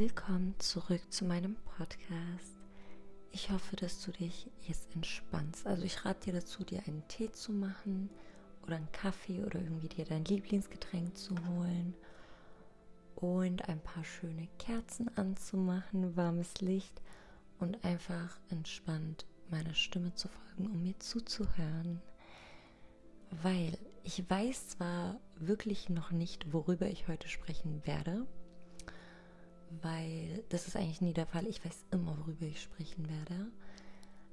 Willkommen zurück zu meinem Podcast. Ich hoffe, dass du dich jetzt entspannst. Also ich rate dir dazu, dir einen Tee zu machen oder einen Kaffee oder irgendwie dir dein Lieblingsgetränk zu holen und ein paar schöne Kerzen anzumachen, warmes Licht und einfach entspannt meiner Stimme zu folgen, um mir zuzuhören. Weil ich weiß zwar wirklich noch nicht, worüber ich heute sprechen werde, weil das ist eigentlich nie der Fall. Ich weiß immer, worüber ich sprechen werde.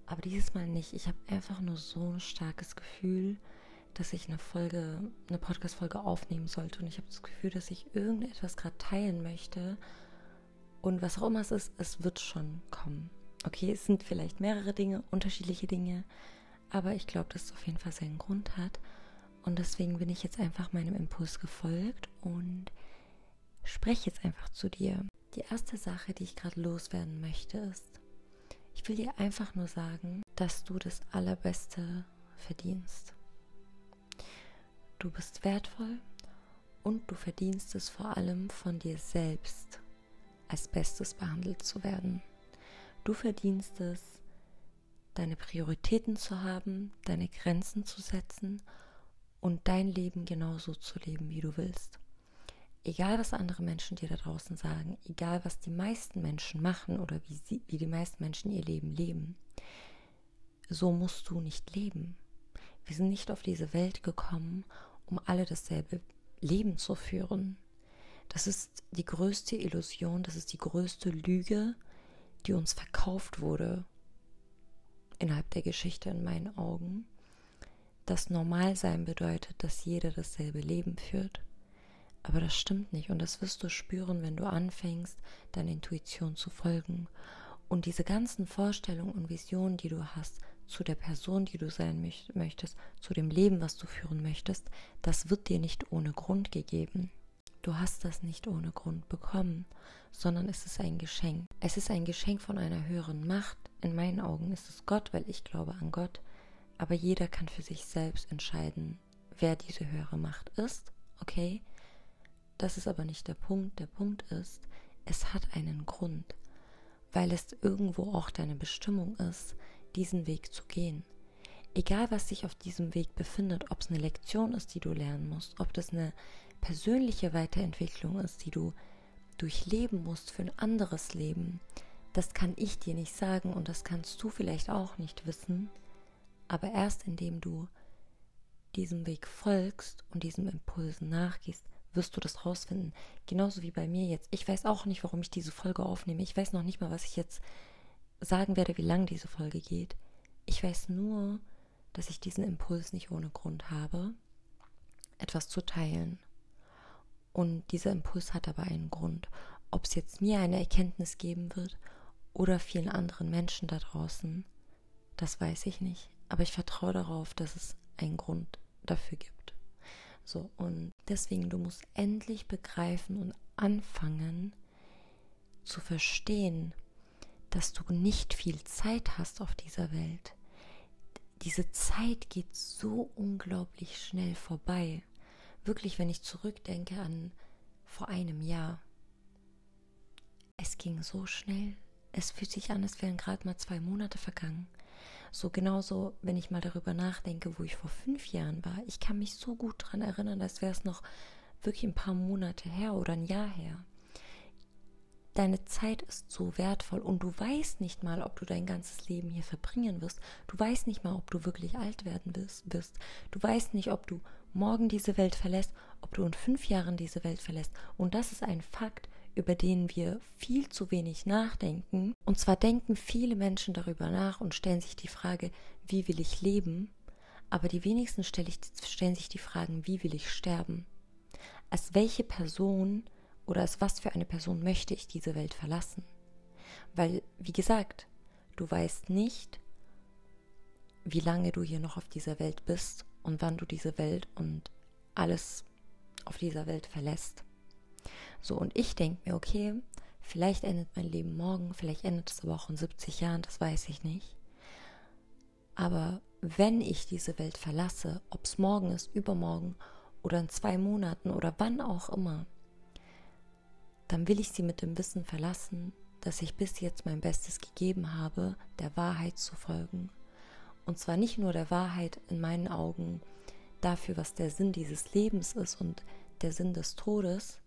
Aber dieses Mal nicht. Ich habe einfach nur so ein starkes Gefühl, dass ich eine Folge, eine Podcast-Folge aufnehmen sollte. Und ich habe das Gefühl, dass ich irgendetwas gerade teilen möchte. Und was auch immer es ist, es wird schon kommen. Okay, es sind vielleicht mehrere Dinge, unterschiedliche Dinge. Aber ich glaube, dass es auf jeden Fall seinen Grund hat. Und deswegen bin ich jetzt einfach meinem Impuls gefolgt und spreche jetzt einfach zu dir. Die erste Sache, die ich gerade loswerden möchte, ist, ich will dir einfach nur sagen, dass du das Allerbeste verdienst. Du bist wertvoll und du verdienst es vor allem von dir selbst als Bestes behandelt zu werden. Du verdienst es, deine Prioritäten zu haben, deine Grenzen zu setzen und dein Leben genauso zu leben, wie du willst egal was andere Menschen dir da draußen sagen, egal was die meisten Menschen machen oder wie, sie, wie die meisten Menschen ihr Leben leben, so musst du nicht leben. Wir sind nicht auf diese Welt gekommen, um alle dasselbe Leben zu führen. Das ist die größte Illusion, das ist die größte Lüge, die uns verkauft wurde innerhalb der Geschichte in meinen Augen. Das Normalsein bedeutet, dass jeder dasselbe Leben führt. Aber das stimmt nicht und das wirst du spüren, wenn du anfängst, deiner Intuition zu folgen. Und diese ganzen Vorstellungen und Visionen, die du hast zu der Person, die du sein möchtest, zu dem Leben, was du führen möchtest, das wird dir nicht ohne Grund gegeben. Du hast das nicht ohne Grund bekommen, sondern es ist ein Geschenk. Es ist ein Geschenk von einer höheren Macht. In meinen Augen ist es Gott, weil ich glaube an Gott. Aber jeder kann für sich selbst entscheiden, wer diese höhere Macht ist. Okay? Das ist aber nicht der Punkt. Der Punkt ist, es hat einen Grund, weil es irgendwo auch deine Bestimmung ist, diesen Weg zu gehen. Egal, was sich auf diesem Weg befindet, ob es eine Lektion ist, die du lernen musst, ob das eine persönliche Weiterentwicklung ist, die du durchleben musst für ein anderes Leben, das kann ich dir nicht sagen und das kannst du vielleicht auch nicht wissen, aber erst indem du diesem Weg folgst und diesem Impulsen nachgehst, wirst du das rausfinden. Genauso wie bei mir jetzt. Ich weiß auch nicht, warum ich diese Folge aufnehme. Ich weiß noch nicht mal, was ich jetzt sagen werde, wie lang diese Folge geht. Ich weiß nur, dass ich diesen Impuls nicht ohne Grund habe, etwas zu teilen. Und dieser Impuls hat aber einen Grund. Ob es jetzt mir eine Erkenntnis geben wird oder vielen anderen Menschen da draußen, das weiß ich nicht. Aber ich vertraue darauf, dass es einen Grund dafür gibt. So, und deswegen, du musst endlich begreifen und anfangen zu verstehen, dass du nicht viel Zeit hast auf dieser Welt. Diese Zeit geht so unglaublich schnell vorbei. Wirklich, wenn ich zurückdenke an vor einem Jahr. Es ging so schnell. Es fühlt sich an, als wären gerade mal zwei Monate vergangen. So genauso, wenn ich mal darüber nachdenke, wo ich vor fünf Jahren war. Ich kann mich so gut daran erinnern, als wäre es noch wirklich ein paar Monate her oder ein Jahr her. Deine Zeit ist so wertvoll und du weißt nicht mal, ob du dein ganzes Leben hier verbringen wirst. Du weißt nicht mal, ob du wirklich alt werden wirst. Du weißt nicht, ob du morgen diese Welt verlässt, ob du in fünf Jahren diese Welt verlässt. Und das ist ein Fakt, über den wir viel zu wenig nachdenken. Und zwar denken viele Menschen darüber nach und stellen sich die Frage, wie will ich leben? Aber die wenigsten stellen sich die Fragen, wie will ich sterben? Als welche Person oder als was für eine Person möchte ich diese Welt verlassen? Weil, wie gesagt, du weißt nicht, wie lange du hier noch auf dieser Welt bist und wann du diese Welt und alles auf dieser Welt verlässt. So, und ich denke mir, okay, vielleicht endet mein Leben morgen, vielleicht endet es aber auch in 70 Jahren, das weiß ich nicht. Aber wenn ich diese Welt verlasse, ob es morgen ist, übermorgen oder in zwei Monaten oder wann auch immer, dann will ich sie mit dem Wissen verlassen, dass ich bis jetzt mein Bestes gegeben habe, der Wahrheit zu folgen. Und zwar nicht nur der Wahrheit in meinen Augen dafür, was der Sinn dieses Lebens ist und der Sinn des Todes,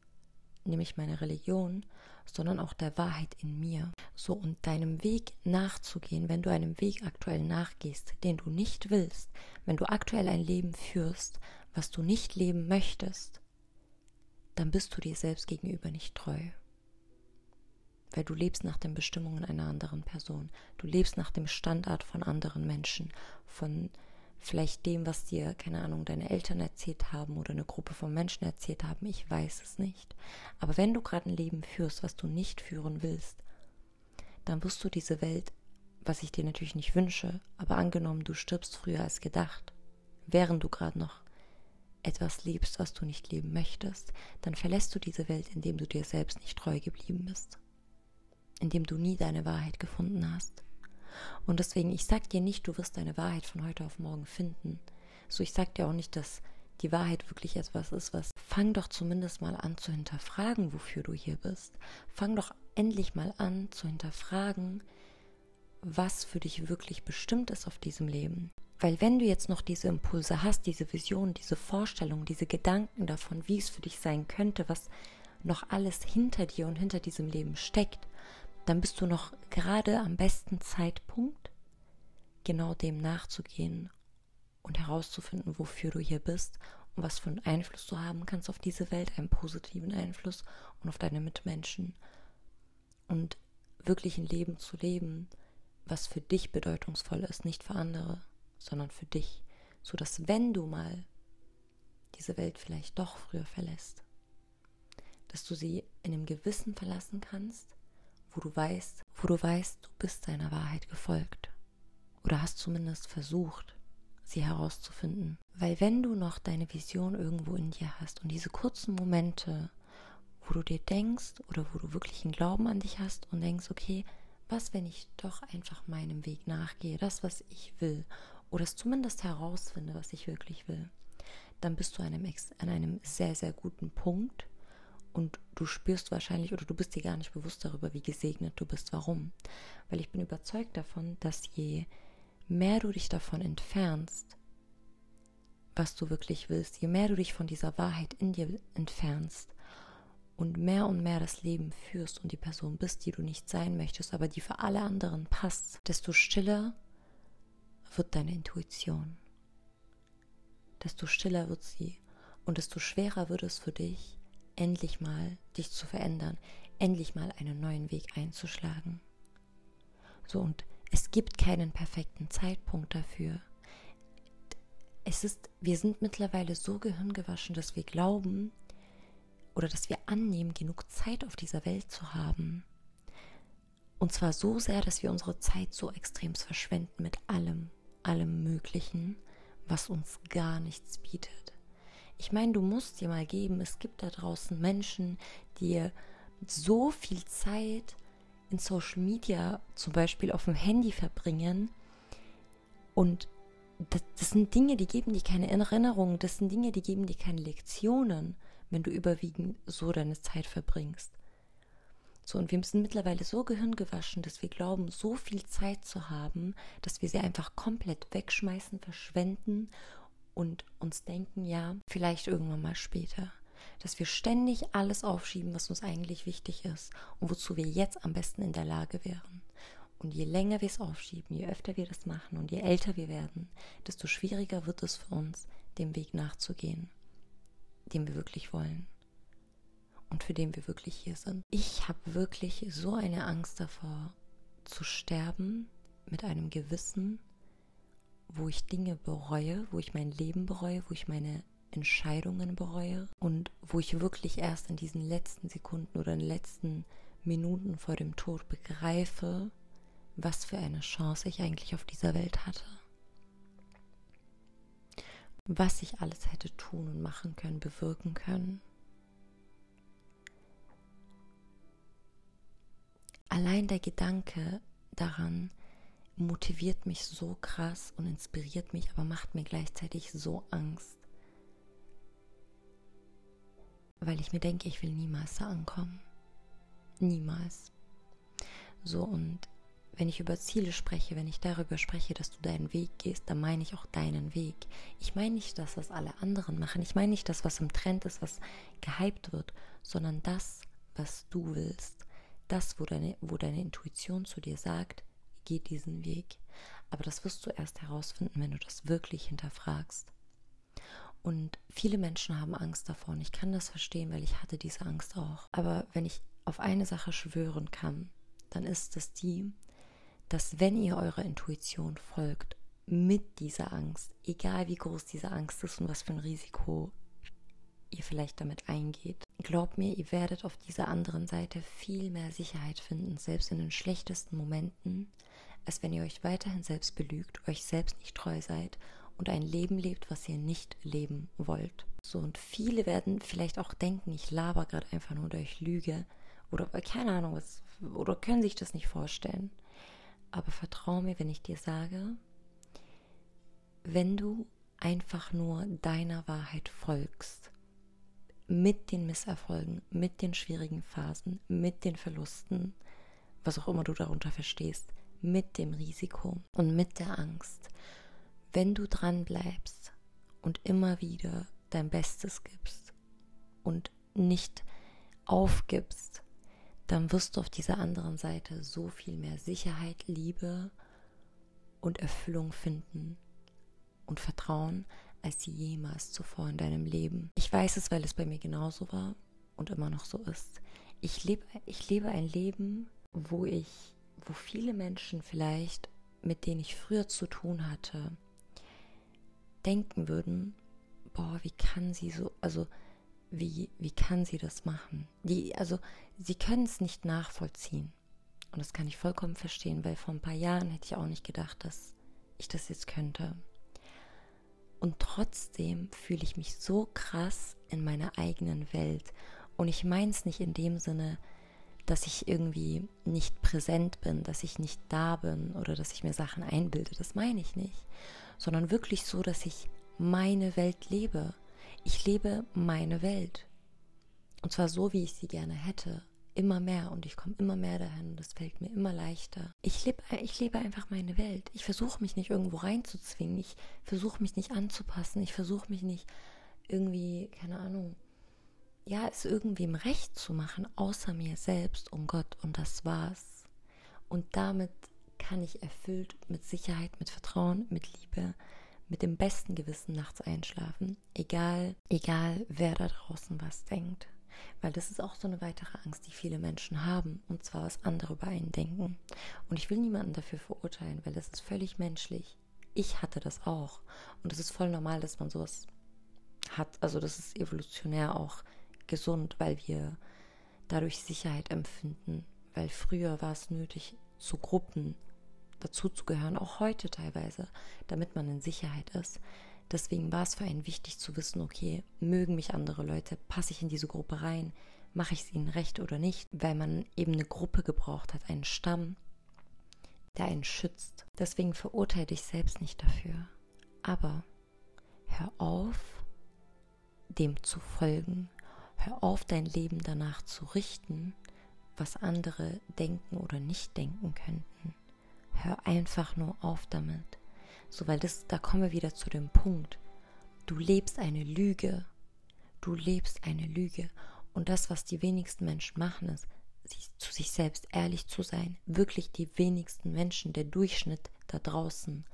nämlich meine Religion, sondern auch der Wahrheit in mir. So und deinem Weg nachzugehen, wenn du einem Weg aktuell nachgehst, den du nicht willst, wenn du aktuell ein Leben führst, was du nicht leben möchtest, dann bist du dir selbst gegenüber nicht treu. Weil du lebst nach den Bestimmungen einer anderen Person. Du lebst nach dem Standard von anderen Menschen, von vielleicht dem, was dir, keine Ahnung, deine Eltern erzählt haben oder eine Gruppe von Menschen erzählt haben, ich weiß es nicht. Aber wenn du gerade ein Leben führst, was du nicht führen willst, dann wirst du diese Welt, was ich dir natürlich nicht wünsche, aber angenommen, du stirbst früher als gedacht, während du gerade noch etwas liebst, was du nicht leben möchtest, dann verlässt du diese Welt, indem du dir selbst nicht treu geblieben bist, indem du nie deine Wahrheit gefunden hast. Und deswegen, ich sag dir nicht, du wirst deine Wahrheit von heute auf morgen finden. So, ich sag dir auch nicht, dass die Wahrheit wirklich etwas ist, was. Fang doch zumindest mal an zu hinterfragen, wofür du hier bist. Fang doch endlich mal an zu hinterfragen, was für dich wirklich bestimmt ist auf diesem Leben. Weil wenn du jetzt noch diese Impulse hast, diese Vision, diese Vorstellung, diese Gedanken davon, wie es für dich sein könnte, was noch alles hinter dir und hinter diesem Leben steckt, dann bist du noch gerade am besten Zeitpunkt, genau dem nachzugehen und herauszufinden, wofür du hier bist und was für einen Einfluss du haben kannst auf diese Welt, einen positiven Einfluss und auf deine Mitmenschen. Und wirklich ein Leben zu leben, was für dich bedeutungsvoll ist, nicht für andere, sondern für dich, so dass wenn du mal diese Welt vielleicht doch früher verlässt, dass du sie in einem Gewissen verlassen kannst, wo du weißt, wo du weißt, du bist deiner Wahrheit gefolgt oder hast zumindest versucht, sie herauszufinden. Weil wenn du noch deine Vision irgendwo in dir hast und diese kurzen Momente, wo du dir denkst oder wo du wirklich einen Glauben an dich hast und denkst, okay, was, wenn ich doch einfach meinem Weg nachgehe, das, was ich will, oder es zumindest herausfinde, was ich wirklich will, dann bist du an einem, an einem sehr, sehr guten Punkt und du spürst wahrscheinlich oder du bist dir gar nicht bewusst darüber, wie gesegnet du bist. Warum? Weil ich bin überzeugt davon, dass je mehr du dich davon entfernst, was du wirklich willst, je mehr du dich von dieser Wahrheit in dir entfernst und mehr und mehr das Leben führst und die Person bist, die du nicht sein möchtest, aber die für alle anderen passt, desto stiller wird deine Intuition, desto stiller wird sie und desto schwerer wird es für dich, endlich mal dich zu verändern, endlich mal einen neuen Weg einzuschlagen. So, und es gibt keinen perfekten Zeitpunkt dafür. Es ist, wir sind mittlerweile so gehirngewaschen, dass wir glauben oder dass wir annehmen, genug Zeit auf dieser Welt zu haben. Und zwar so sehr, dass wir unsere Zeit so extrem verschwenden mit allem, allem Möglichen, was uns gar nichts bietet. Ich meine, du musst dir mal geben, es gibt da draußen Menschen, die so viel Zeit in Social Media, zum Beispiel auf dem Handy verbringen. Und das, das sind Dinge, die geben dir keine Erinnerungen, das sind Dinge, die geben dir keine Lektionen, wenn du überwiegend so deine Zeit verbringst. So, und wir sind mittlerweile so gehirngewaschen, dass wir glauben, so viel Zeit zu haben, dass wir sie einfach komplett wegschmeißen, verschwenden und uns denken, ja, vielleicht irgendwann mal später. Dass wir ständig alles aufschieben, was uns eigentlich wichtig ist und wozu wir jetzt am besten in der Lage wären. Und je länger wir es aufschieben, je öfter wir das machen und je älter wir werden, desto schwieriger wird es für uns, dem Weg nachzugehen, den wir wirklich wollen und für den wir wirklich hier sind. Ich habe wirklich so eine Angst davor, zu sterben mit einem Gewissen, wo ich Dinge bereue, wo ich mein Leben bereue, wo ich meine Entscheidungen bereue und wo ich wirklich erst in diesen letzten Sekunden oder in den letzten Minuten vor dem Tod begreife, was für eine Chance ich eigentlich auf dieser Welt hatte. Was ich alles hätte tun und machen können, bewirken können. Allein der Gedanke daran, motiviert mich so krass und inspiriert mich, aber macht mir gleichzeitig so Angst. Weil ich mir denke, ich will niemals da ankommen. Niemals. So, und wenn ich über Ziele spreche, wenn ich darüber spreche, dass du deinen Weg gehst, dann meine ich auch deinen Weg. Ich meine nicht das, was alle anderen machen. Ich meine nicht das, was im Trend ist, was gehypt wird, sondern das, was du willst. Das, wo deine, wo deine Intuition zu dir sagt, geh diesen Weg. Aber das wirst du erst herausfinden, wenn du das wirklich hinterfragst. Und viele Menschen haben Angst davor und ich kann das verstehen, weil ich hatte diese Angst auch. Aber wenn ich auf eine Sache schwören kann, dann ist es die, dass wenn ihr eurer Intuition folgt, mit dieser Angst, egal wie groß diese Angst ist und was für ein Risiko ihr vielleicht damit eingeht, glaubt mir, ihr werdet auf dieser anderen Seite viel mehr Sicherheit finden, selbst in den schlechtesten Momenten, als wenn ihr euch weiterhin selbst belügt, euch selbst nicht treu seid und ein Leben lebt, was ihr nicht leben wollt. So, und viele werden vielleicht auch denken, ich laber gerade einfach nur durch Lüge oder keine Ahnung was, oder können sich das nicht vorstellen. Aber vertrau mir, wenn ich dir sage, wenn du einfach nur deiner Wahrheit folgst, mit den Misserfolgen, mit den schwierigen Phasen, mit den Verlusten, was auch immer du darunter verstehst, mit dem Risiko und mit der Angst, wenn du dran bleibst und immer wieder dein Bestes gibst und nicht aufgibst, dann wirst du auf dieser anderen Seite so viel mehr Sicherheit, Liebe und Erfüllung finden und Vertrauen als jemals zuvor in deinem Leben. Ich weiß es, weil es bei mir genauso war und immer noch so ist. Ich lebe, ich lebe ein Leben, wo ich, wo viele Menschen vielleicht, mit denen ich früher zu tun hatte, denken würden, boah, wie kann sie so, also wie, wie kann sie das machen? Die, also sie können es nicht nachvollziehen. Und das kann ich vollkommen verstehen, weil vor ein paar Jahren hätte ich auch nicht gedacht, dass ich das jetzt könnte. Und trotzdem fühle ich mich so krass in meiner eigenen Welt. Und ich meine es nicht in dem Sinne, dass ich irgendwie nicht präsent bin, dass ich nicht da bin oder dass ich mir Sachen einbilde. Das meine ich nicht. Sondern wirklich so, dass ich meine Welt lebe. Ich lebe meine Welt. Und zwar so, wie ich sie gerne hätte. Immer mehr und ich komme immer mehr dahin und es fällt mir immer leichter. Ich lebe, ich lebe einfach meine Welt. Ich versuche mich nicht irgendwo reinzuzwingen. Ich versuche mich nicht anzupassen. Ich versuche mich nicht irgendwie, keine Ahnung, ja, es irgendwem recht zu machen, außer mir selbst und Gott. Und das war's. Und damit kann ich erfüllt mit Sicherheit, mit Vertrauen, mit Liebe, mit dem besten Gewissen nachts einschlafen, egal, egal wer da draußen was denkt. Weil das ist auch so eine weitere Angst, die viele Menschen haben, und zwar was andere über einen denken. Und ich will niemanden dafür verurteilen, weil das ist völlig menschlich. Ich hatte das auch. Und es ist voll normal, dass man sowas hat. Also das ist evolutionär auch gesund, weil wir dadurch Sicherheit empfinden. Weil früher war es nötig, zu Gruppen dazuzugehören, auch heute teilweise, damit man in Sicherheit ist. Deswegen war es für einen wichtig zu wissen, okay, mögen mich andere Leute, passe ich in diese Gruppe rein, mache ich es ihnen recht oder nicht, weil man eben eine Gruppe gebraucht hat, einen Stamm, der einen schützt. Deswegen verurteile dich selbst nicht dafür. Aber hör auf, dem zu folgen. Hör auf, dein Leben danach zu richten, was andere denken oder nicht denken könnten. Hör einfach nur auf damit. So, weil das, da kommen wir wieder zu dem Punkt. Du lebst eine Lüge. Du lebst eine Lüge. Und das, was die wenigsten Menschen machen, ist, zu sich selbst ehrlich zu sein. Wirklich die wenigsten Menschen, der Durchschnitt da draußen,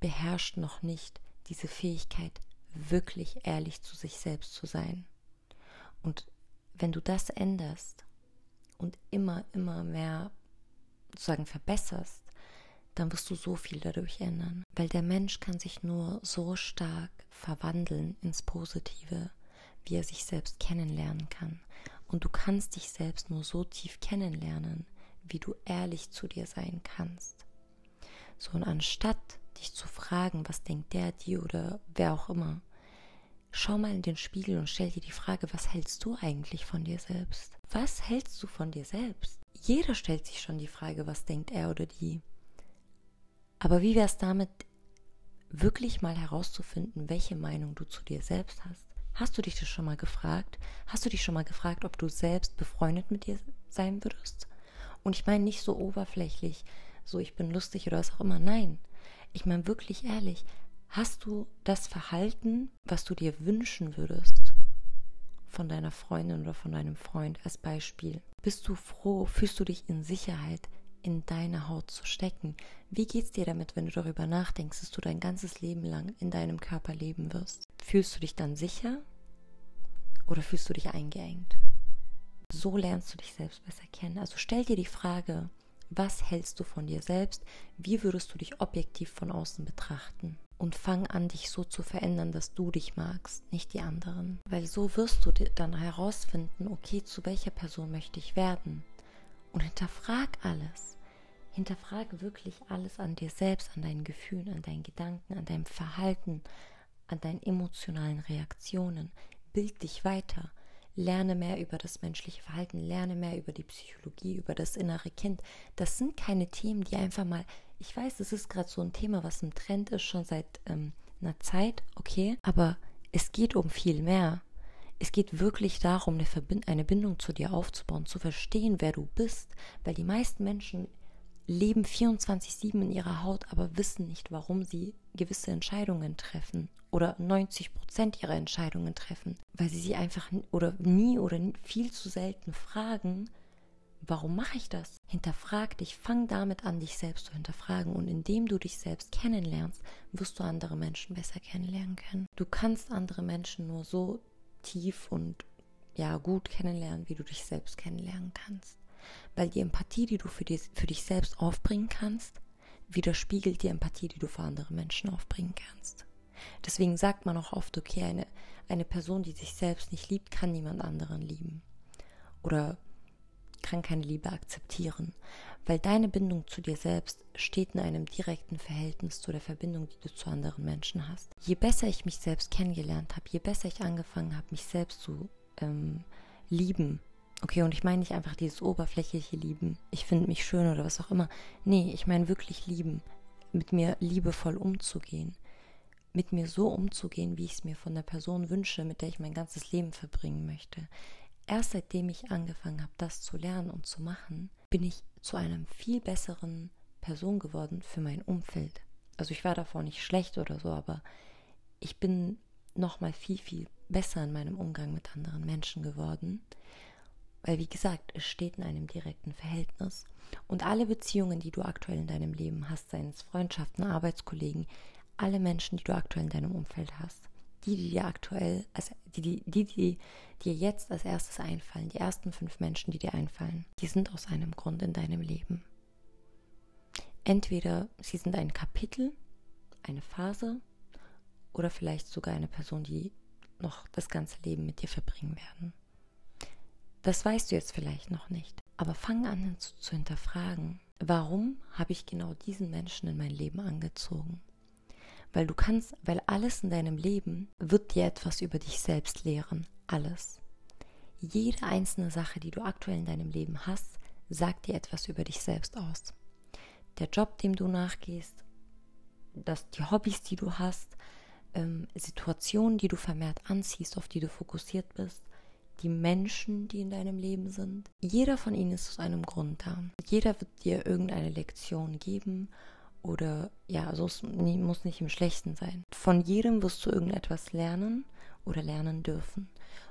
beherrscht noch nicht diese Fähigkeit, wirklich ehrlich zu sich selbst zu sein. Und wenn du das änderst und immer, immer mehr sozusagen verbesserst, dann wirst du so viel dadurch ändern. Weil der Mensch kann sich nur so stark verwandeln ins Positive, wie er sich selbst kennenlernen kann. Und du kannst dich selbst nur so tief kennenlernen, wie du ehrlich zu dir sein kannst. So, und anstatt dich zu fragen, was denkt der, die oder wer auch immer, schau mal in den Spiegel und stell dir die Frage, was hältst du eigentlich von dir selbst? Was hältst du von dir selbst? Jeder stellt sich schon die Frage, was denkt er oder die. Aber wie wäre es damit, wirklich mal herauszufinden, welche Meinung du zu dir selbst hast? Hast du dich das schon mal gefragt? Hast du dich schon mal gefragt, ob du selbst befreundet mit dir sein würdest? Und ich meine nicht so oberflächlich, so ich bin lustig oder was auch immer. Nein, ich meine wirklich ehrlich, hast du das Verhalten, was du dir wünschen würdest von deiner Freundin oder von deinem Freund als Beispiel? Bist du froh, fühlst du dich in Sicherheit, in deine Haut zu stecken? Wie geht's dir damit, wenn du darüber nachdenkst, dass du dein ganzes Leben lang in deinem Körper leben wirst? Fühlst du dich dann sicher oder fühlst du dich eingeengt? So lernst du dich selbst besser kennen. Also stell dir die Frage, was hältst du von dir selbst? Wie würdest du dich objektiv von außen betrachten? Und fang an, dich so zu verändern, dass du dich magst, nicht die anderen. Weil so wirst du dann herausfinden, okay, zu welcher Person möchte ich werden? Und hinterfrag alles. Hinterfrage wirklich alles an dir selbst, an deinen Gefühlen, an deinen Gedanken, an deinem Verhalten, an deinen emotionalen Reaktionen. Bild dich weiter. Lerne mehr über das menschliche Verhalten, lerne mehr über die Psychologie, über das innere Kind. Das sind keine Themen, die einfach mal, ich weiß, es ist gerade so ein Thema, was im Trend ist, schon seit ähm, einer Zeit, okay, aber es geht um viel mehr. Es geht wirklich darum, eine, Verbind eine Bindung zu dir aufzubauen, zu verstehen, wer du bist, weil die meisten Menschen leben 24-7 in ihrer Haut, aber wissen nicht, warum sie gewisse Entscheidungen treffen oder 90 Prozent ihrer Entscheidungen treffen, weil sie sie einfach oder nie oder viel zu selten fragen, warum mache ich das? Hinterfrag dich, fang damit an, dich selbst zu hinterfragen und indem du dich selbst kennenlernst, wirst du andere Menschen besser kennenlernen können. Du kannst andere Menschen nur so tief und ja gut kennenlernen, wie du dich selbst kennenlernen kannst. Weil die Empathie, die du für, die, für dich selbst aufbringen kannst, widerspiegelt die Empathie, die du für andere Menschen aufbringen kannst. Deswegen sagt man auch oft, okay, eine, eine Person, die sich selbst nicht liebt, kann niemand anderen lieben. Oder kann keine Liebe akzeptieren, weil deine Bindung zu dir selbst steht in einem direkten Verhältnis zu der Verbindung, die du zu anderen Menschen hast. Je besser ich mich selbst kennengelernt habe, je besser ich angefangen habe, mich selbst zu ähm, lieben, okay, und ich meine nicht einfach dieses oberflächliche Lieben, ich finde mich schön oder was auch immer, nee, ich meine wirklich lieben, mit mir liebevoll umzugehen, mit mir so umzugehen, wie ich es mir von der Person wünsche, mit der ich mein ganzes Leben verbringen möchte. Erst seitdem ich angefangen habe, das zu lernen und zu machen, bin ich zu einem viel besseren Person geworden für mein Umfeld. Also ich war davor nicht schlecht oder so, aber ich bin noch mal viel viel besser in meinem Umgang mit anderen Menschen geworden, weil wie gesagt, es steht in einem direkten Verhältnis und alle Beziehungen, die du aktuell in deinem Leben hast, seien es Freundschaften, Arbeitskollegen, alle Menschen, die du aktuell in deinem Umfeld hast, die, die dir aktuell, also die, die, die, die dir jetzt als erstes einfallen, die ersten fünf Menschen, die dir einfallen, die sind aus einem Grund in deinem Leben. Entweder sie sind ein Kapitel, eine Phase oder vielleicht sogar eine Person, die noch das ganze Leben mit dir verbringen werden. Das weißt du jetzt vielleicht noch nicht, aber fang an zu, zu hinterfragen, warum habe ich genau diesen Menschen in mein Leben angezogen? Weil du kannst, weil alles in deinem Leben wird dir etwas über dich selbst lehren. Alles. Jede einzelne Sache, die du aktuell in deinem Leben hast, sagt dir etwas über dich selbst aus. Der Job, dem du nachgehst, das, die Hobbys, die du hast, ähm, Situationen, die du vermehrt anziehst, auf die du fokussiert bist, die Menschen, die in deinem Leben sind. Jeder von ihnen ist aus einem Grund da. Jeder wird dir irgendeine Lektion geben oder ja, so es muss nicht im Schlechten sein. Von jedem wirst du irgendetwas lernen oder lernen dürfen.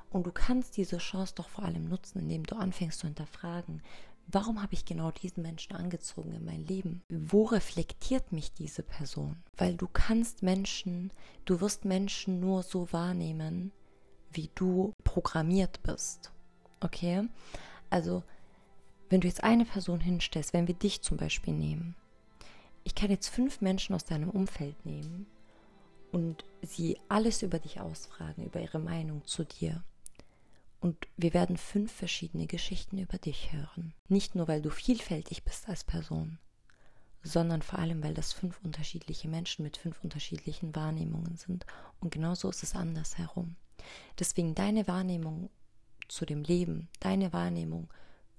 Und du kannst diese Chance doch vor allem nutzen, indem du anfängst zu hinterfragen, warum habe ich genau diesen Menschen angezogen in mein Leben? Wo reflektiert mich diese Person? Weil du kannst Menschen, du wirst Menschen nur so wahrnehmen, wie du programmiert bist. Okay? Also, wenn du jetzt eine Person hinstellst, wenn wir dich zum Beispiel nehmen, ich kann jetzt fünf Menschen aus deinem Umfeld nehmen und sie alles über dich ausfragen, über ihre Meinung zu dir. Und wir werden fünf verschiedene Geschichten über dich hören. Nicht nur, weil du vielfältig bist als Person, sondern vor allem, weil das fünf unterschiedliche Menschen mit fünf unterschiedlichen Wahrnehmungen sind. Und genauso ist es andersherum. Deswegen deine Wahrnehmung zu dem Leben, deine Wahrnehmung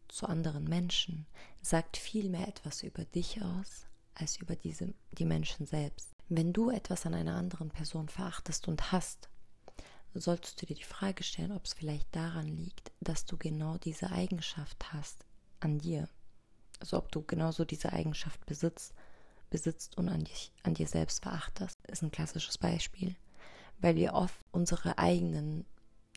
zu anderen Menschen sagt viel mehr etwas über dich aus, als über diese, die Menschen selbst. Wenn du etwas an einer anderen Person verachtest und hast, solltest du dir die Frage stellen, ob es vielleicht daran liegt, dass du genau diese Eigenschaft hast an dir. Also ob du genauso diese Eigenschaft besitzt, besitzt und an, dich, an dir selbst verachtest, ist ein klassisches Beispiel. Weil wir oft unsere eigenen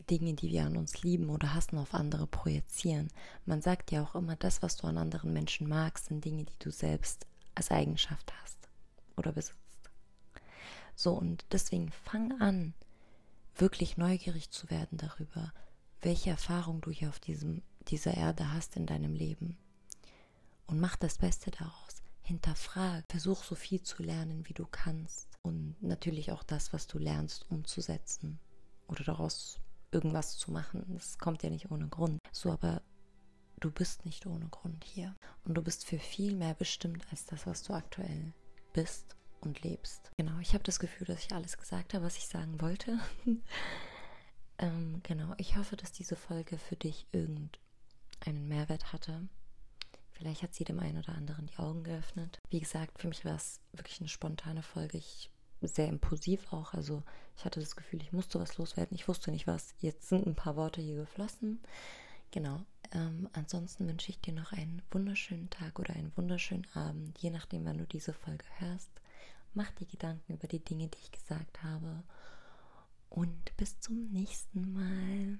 Dinge, die wir an uns lieben oder hassen, auf andere projizieren. Man sagt ja auch immer, das, was du an anderen Menschen magst, sind Dinge, die du selbst als Eigenschaft hast oder besitzt. So, und deswegen fang an, wirklich neugierig zu werden darüber, welche Erfahrung du hier auf diesem, dieser Erde hast in deinem Leben. Und mach das Beste daraus. Hinterfrag, versuch so viel zu lernen, wie du kannst. Und natürlich auch das, was du lernst, umzusetzen oder daraus irgendwas zu machen. Das kommt ja nicht ohne Grund. So, aber du bist nicht ohne Grund hier. Und du bist für viel mehr bestimmt als das, was du aktuell bist und lebst. Genau, ich habe das Gefühl, dass ich alles gesagt habe, was ich sagen wollte. ähm, genau, ich hoffe, dass diese Folge für dich irgendeinen Mehrwert hatte. Vielleicht hat sie dem einen oder anderen die Augen geöffnet. Wie gesagt, für mich war es wirklich eine spontane Folge. Ich sehr impulsiv auch. Also ich hatte das Gefühl, ich musste was loswerden. Ich wusste nicht was. Jetzt sind ein paar Worte hier geflossen. Genau. Ähm, ansonsten wünsche ich dir noch einen wunderschönen Tag oder einen wunderschönen Abend, je nachdem, wann du diese Folge hörst. Mach dir Gedanken über die Dinge, die ich gesagt habe. Und bis zum nächsten Mal.